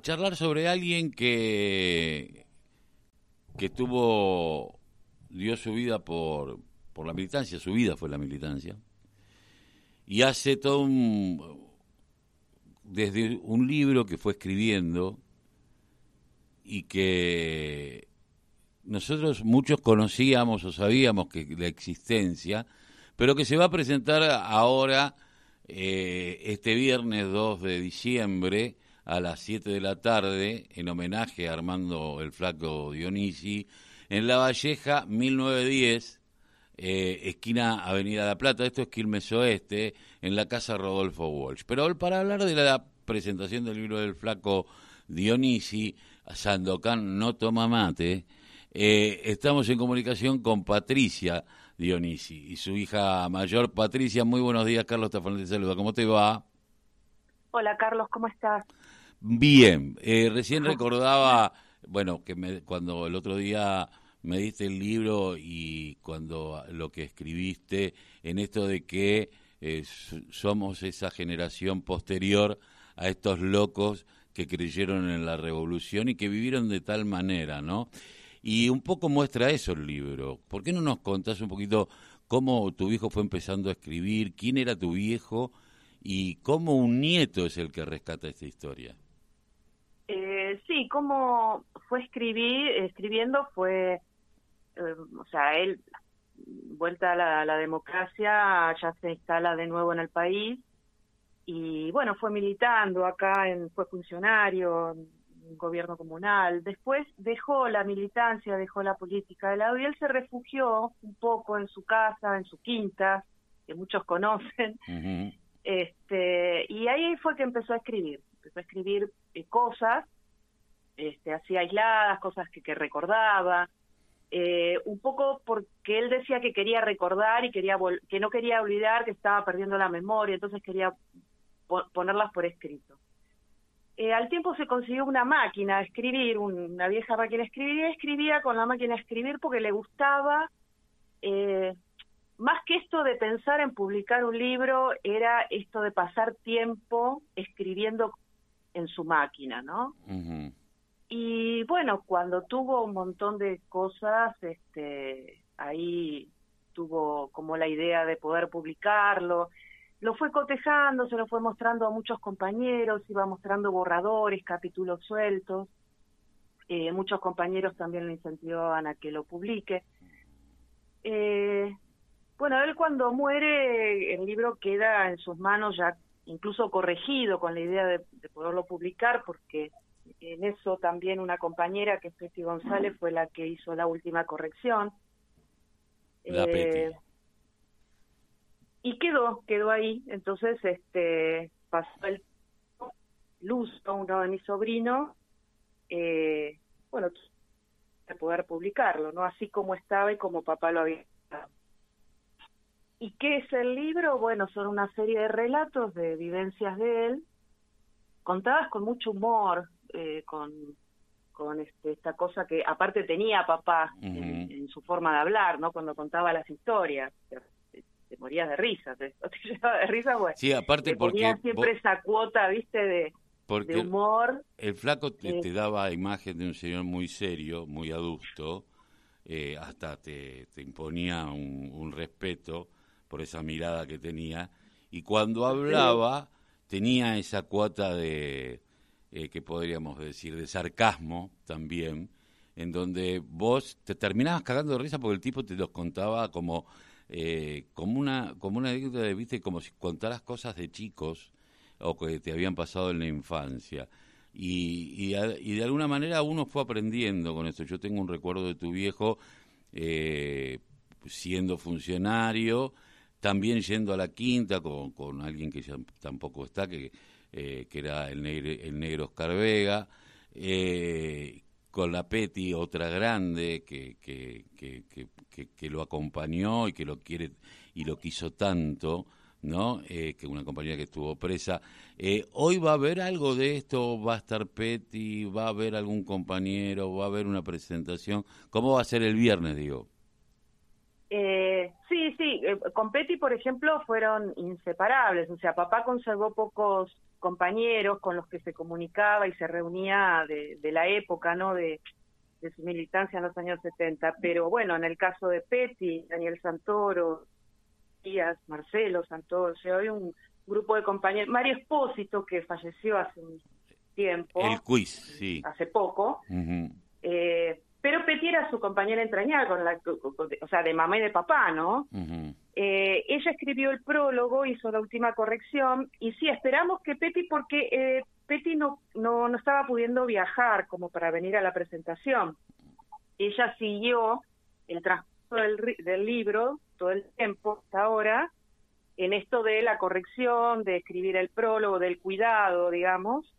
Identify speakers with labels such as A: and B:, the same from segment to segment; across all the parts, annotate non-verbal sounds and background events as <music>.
A: charlar sobre alguien que, que tuvo, dio su vida por, por la militancia, su vida fue la militancia, y hace todo un, desde un libro que fue escribiendo y que nosotros muchos conocíamos o sabíamos que la existencia, pero que se va a presentar ahora eh, este viernes 2 de diciembre a las 7 de la tarde en homenaje a Armando el Flaco Dionisi en La Valleja 1910, eh, esquina Avenida La Plata, esto es Quilmes Oeste, en la casa Rodolfo Walsh. Pero para hablar de la presentación del libro del Flaco Dionisi, Sandokan no toma mate, eh, estamos en comunicación con Patricia Dionisi y su hija mayor Patricia. Muy buenos días, Carlos Tafanel te saluda. ¿Cómo te va?
B: Hola, Carlos, ¿cómo estás?
A: Bien, eh, recién recordaba, bueno, que me, cuando el otro día me diste el libro y cuando lo que escribiste en esto de que eh, somos esa generación posterior a estos locos que creyeron en la revolución y que vivieron de tal manera, ¿no? Y un poco muestra eso el libro. ¿Por qué no nos contás un poquito cómo tu viejo fue empezando a escribir, quién era tu viejo y cómo un nieto es el que rescata esta historia?
B: Eh, sí, cómo fue escribir, escribiendo fue, eh, o sea, él, vuelta a la, democracia, ya se instala de nuevo en el país y bueno, fue militando acá, en, fue funcionario, en gobierno comunal. Después dejó la militancia, dejó la política de lado y él se refugió un poco en su casa, en su quinta, que muchos conocen. este Y ahí fue que empezó a escribir. Empezó a escribir eh, cosas, este, así aisladas, cosas que, recordaba, eh, un poco porque él decía que quería recordar y quería que no quería olvidar que estaba perdiendo la memoria, entonces quería ponerlas por escrito. Eh, al tiempo se consiguió una máquina de escribir, una vieja máquina de escribir, y escribía con la máquina de escribir porque le gustaba, eh, más que esto de pensar en publicar un libro, era esto de pasar tiempo escribiendo en su máquina, ¿no? Y bueno, cuando tuvo un montón de cosas, este, ahí tuvo como la idea de poder publicarlo. Lo fue cotejando, se lo fue mostrando a muchos compañeros, iba mostrando borradores, capítulos sueltos. Eh, muchos compañeros también lo incentivaban a que lo publique. Eh, bueno, él cuando muere, el libro queda en sus manos ya incluso corregido con la idea de, de poderlo publicar porque en eso también una compañera que es Peti González fue la que hizo la última corrección.
A: La eh,
B: Y quedó, quedó ahí. Entonces, este, pasó el Luz, uno de mis sobrinos, eh, bueno, de poder publicarlo, ¿no? Así como estaba y como papá lo había ¿Y qué es el libro? Bueno, son una serie de relatos de vivencias de él, contadas con mucho humor, eh, con, con este, esta cosa que aparte tenía papá en, su forma de hablar, ¿no? Cuando contaba las historias. Te, morías de risa, te, <laughs> de risa, bueno.
A: Sí, aparte porque...
B: siempre esa cuota, viste, de, humor.
A: El flaco te, te, daba imagen de un señor muy serio, muy adusto, eh, hasta te, te imponía un, un, respeto por esa mirada que tenía, y cuando hablaba tenía esa cuota de, eh, que podríamos decir, de sarcasmo también, en donde vos te terminabas cagando de risa porque el tipo te los contaba como, eh, como una como una anécdota, viste, como si contaras cosas de chicos o que te habían pasado en la infancia. Y, y, de alguna manera uno fue aprendiendo con esto. Yo tengo un recuerdo de tu viejo eh, siendo funcionario, también yendo a la quinta con, con alguien que ya tampoco está, que eh, que era el negro, el negro Oscar Vega, eh, con la Peti, otra grande que, que, que, que, lo acompañó y que lo quiere y lo quiso tanto, ¿no? Eh, que una compañera que estuvo presa. hoy va a haber algo de esto, va a estar Peti, va a haber algún compañero, va a haber una presentación. ¿Cómo va a ser el viernes, digo?
B: Eh, sí, sí, eh, con Petty, por ejemplo, fueron inseparables. O sea, papá conservó pocos compañeros con los que se comunicaba y se reunía de, la época, ¿no? De, su militancia en los años 70. Pero bueno, en el caso de Petty, Daniel Santoro, Díaz, Marcelo Santoro, o sea, hay un grupo de compañeros. Mario Espósito, que falleció hace un tiempo.
A: El quiz, sí.
B: Hace poco. eh, pero Petty era su compañera entrañable, con la, o sea, de mamá y de papá, ¿no? eh, ella escribió el prólogo, hizo la última corrección, y sí, esperamos que Petty, porque eh, Petty no, no, no estaba pudiendo viajar como para venir a la presentación. Ella siguió el transcurso del, del libro todo el tiempo hasta ahora, en esto de la corrección, de escribir el prólogo, del cuidado, digamos.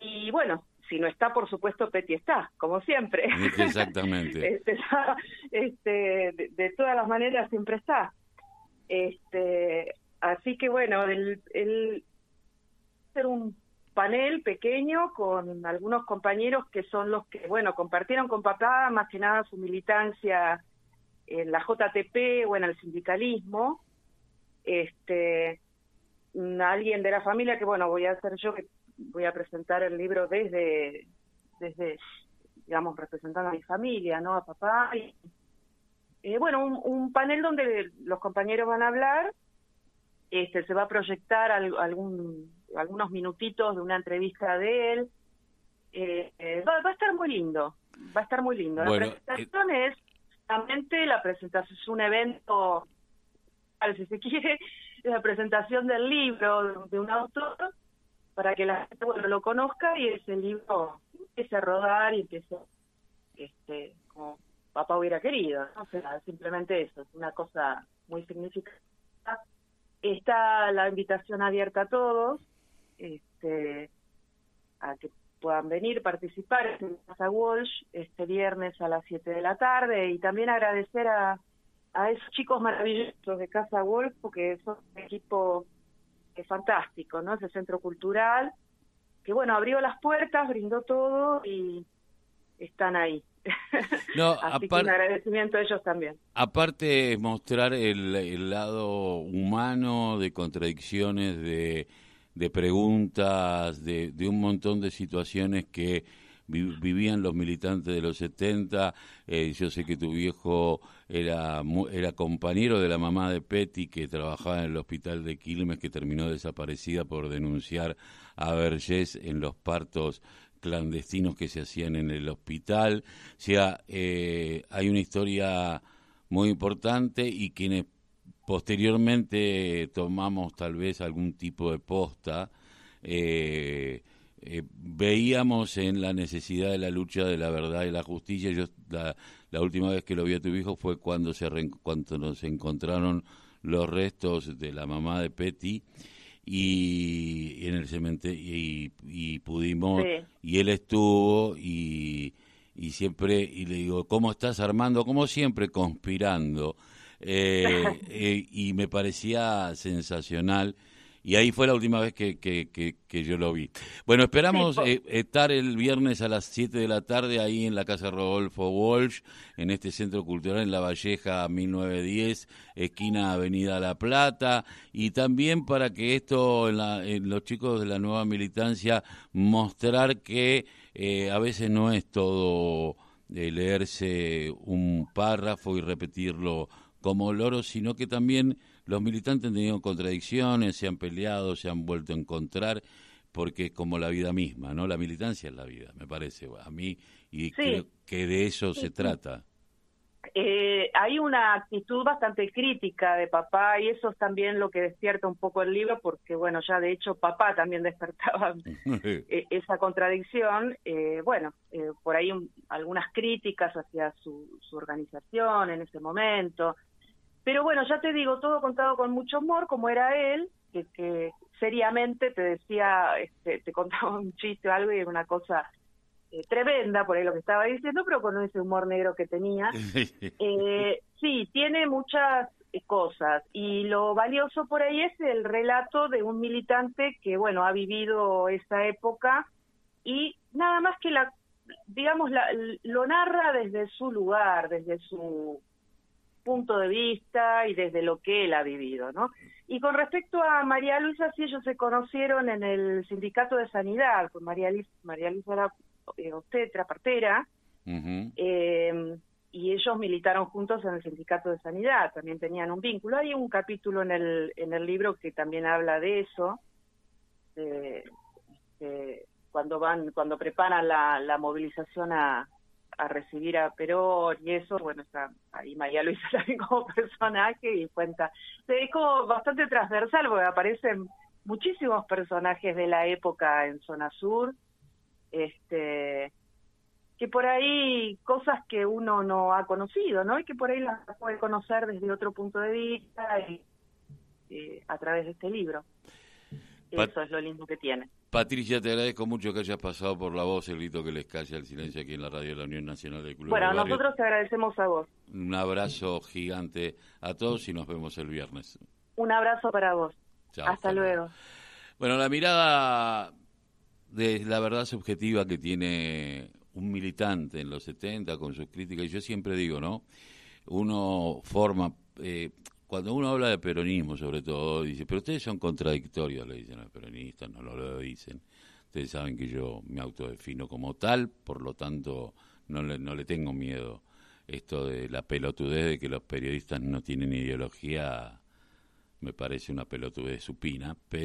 B: Y bueno, si no está, por supuesto, Petty está, como siempre. <laughs>
A: Exactamente.
B: este, este de, todas las maneras siempre está. Este, así que bueno, el, el ser un panel pequeño con algunos compañeros que son los que, bueno, compartieron con papá más que nada su militancia en la JTP o en el sindicalismo. Este, alguien de la familia que, bueno, voy a hacer yo que voy a presentar el libro desde, desde digamos, representando a mi familia, ¿no? A papá. Y, eh, bueno, un, panel donde los compañeros van a hablar, este, se va a proyectar algún, algunos minutitos de una entrevista de él. Eh, eh, va, a estar muy lindo, va a estar muy lindo. la presentación es, realmente, la presentación es un evento, si se quiere, <laughs> la presentación del libro de un autor para que la gente bueno, lo conozca y ese libro empiece a rodar y empiece este, como papá hubiera querido. O sea, simplemente eso, es una cosa muy significativa. Está la invitación abierta a todos, este, a que puedan venir, participar en Casa Walsh este viernes a las 7 de la tarde y también agradecer a, a esos chicos maravillosos de Casa Walsh porque son un equipo es fantástico, ¿no? Ese centro cultural, que bueno, abrió las puertas, brindó todo y están ahí. <laughs> No, Así que un agradecimiento a ellos también.
A: Aparte, mostrar el, lado humano de contradicciones, de, de preguntas, de, de un montón de situaciones que vivían los militantes de los 70. Eh, yo sé que tu viejo era, era compañero de la mamá de Petty, que trabajaba en el hospital de Quilmes, que terminó desaparecida por denunciar a Vergés en los partos clandestinos que se hacían en el hospital. O sea, eh, hay una historia muy importante y quienes posteriormente tomamos tal vez algún tipo de posta, eh, eh, veíamos en la necesidad de la lucha de la verdad y la justicia. Yo la, última vez que lo vi a tu hijo fue cuando se cuando nos encontraron los restos de la mamá de Petty y, en el cementerio y, pudimos y él estuvo y, y siempre y le digo cómo estás Armando como siempre conspirando. Eh, <laughs> eh, y me parecía sensacional y ahí fue la última vez que, que, yo lo vi. Bueno, esperamos eh, estar el viernes a las 7 de la tarde ahí en la Casa Rodolfo Walsh, en este centro cultural en La Valleja 1910, esquina Avenida La Plata, y también para que esto, en, los chicos de la nueva militancia, mostrar que eh, a veces no es todo eh, leerse un párrafo y repetirlo como loro, sino que también los militantes han tenido contradicciones, se han peleado, se han vuelto a encontrar, porque es como la vida misma, ¿no? La militancia es la vida, me parece, a mí, y creo que de eso se trata.
B: Eh, hay una actitud bastante crítica de papá y eso es también lo que despierta un poco el libro porque bueno ya de hecho papá también <laughs> despertaba <laughs> e, esa contradicción eh, bueno eh, por ahí algunas críticas hacia su, su organización en ese momento pero bueno, ya te digo, todo contado con mucho humor, como era él, que, que seriamente te decía, este, te contaba un chiste o algo y era una cosa eh, tremenda por ahí lo que estaba diciendo, pero con ese humor negro que tenía. <laughs> eh, sí, tiene muchas eh, cosas y lo valioso por ahí es el relato de un militante que, bueno, ha vivido esa época y nada más que la digamos, lo narra desde su lugar, desde su punto de vista y desde lo que él ha vivido, ¿no? Y con respecto a María Luisa, sí, ellos se conocieron en el sindicato de sanidad, pues María Luisa, María Luisa era eh, obstetra, partera, eh, y ellos militaron juntos en el sindicato de sanidad, también tenían un vínculo. Hay un capítulo en el, en el libro que también habla de eso, cuando van, cuando preparan la, la movilización a, a recibir a Perón y eso, bueno, está ahí María Luisa <laughs> también como personaje y cuenta. Es como bastante transversal porque aparecen muchísimos personajes de la época en Zona Sur, este que por ahí cosas que uno no ha conocido, ¿no? Y que por ahí las puede conocer desde otro punto de vista y, eh, a través de este libro. Eso es lo lindo que tiene.
A: Patricia, te agradezco mucho que hayas pasado por la voz, el grito que les calla el silencio aquí en la radio de la Unión Nacional de Clubes
B: Bueno, nosotros te agradecemos a vos.
A: Un abrazo gigante a todos y nos vemos el viernes.
B: Un abrazo para vos. hasta, luego.
A: Bueno, la mirada de la verdad subjetiva que tiene un militante en los 70 con sus críticas, y yo siempre digo, ¿no? Uno forma, eh, cuando uno habla de peronismo, sobre todo, dice, pero ustedes son contradictorios, le dicen los peronistas, no lo, dicen. Ustedes saben que yo me autodefino como tal, por lo tanto, no le, no le tengo miedo. Esto de la pelotudez de que los periodistas no tienen ideología, me parece una pelotudez supina, pero